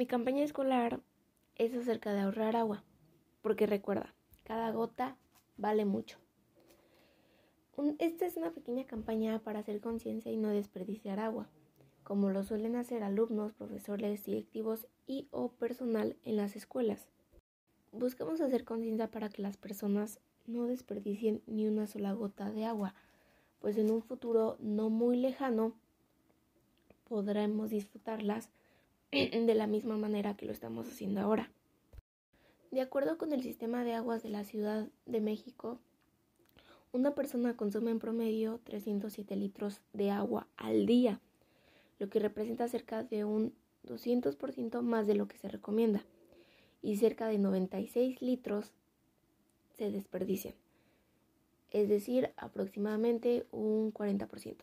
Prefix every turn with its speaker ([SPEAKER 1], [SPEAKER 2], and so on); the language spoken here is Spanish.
[SPEAKER 1] Mi campaña escolar es acerca de ahorrar agua, porque recuerda, cada gota vale mucho. esta es una pequeña campaña para hacer conciencia y no desperdiciar agua, como lo suelen hacer alumnos, profesores, directivos y o personal en las escuelas. Buscamos hacer conciencia para que las personas no desperdicien ni una sola gota de agua, pues en un futuro no muy lejano podremos disfrutarlas de la misma manera que lo estamos haciendo ahora. De acuerdo con el sistema de aguas de la Ciudad de México, una persona consume en promedio 307 litros de agua al día, lo que representa cerca de un 200% más de lo que se recomienda, y cerca de 96 litros se desperdician, es decir, aproximadamente un 40%.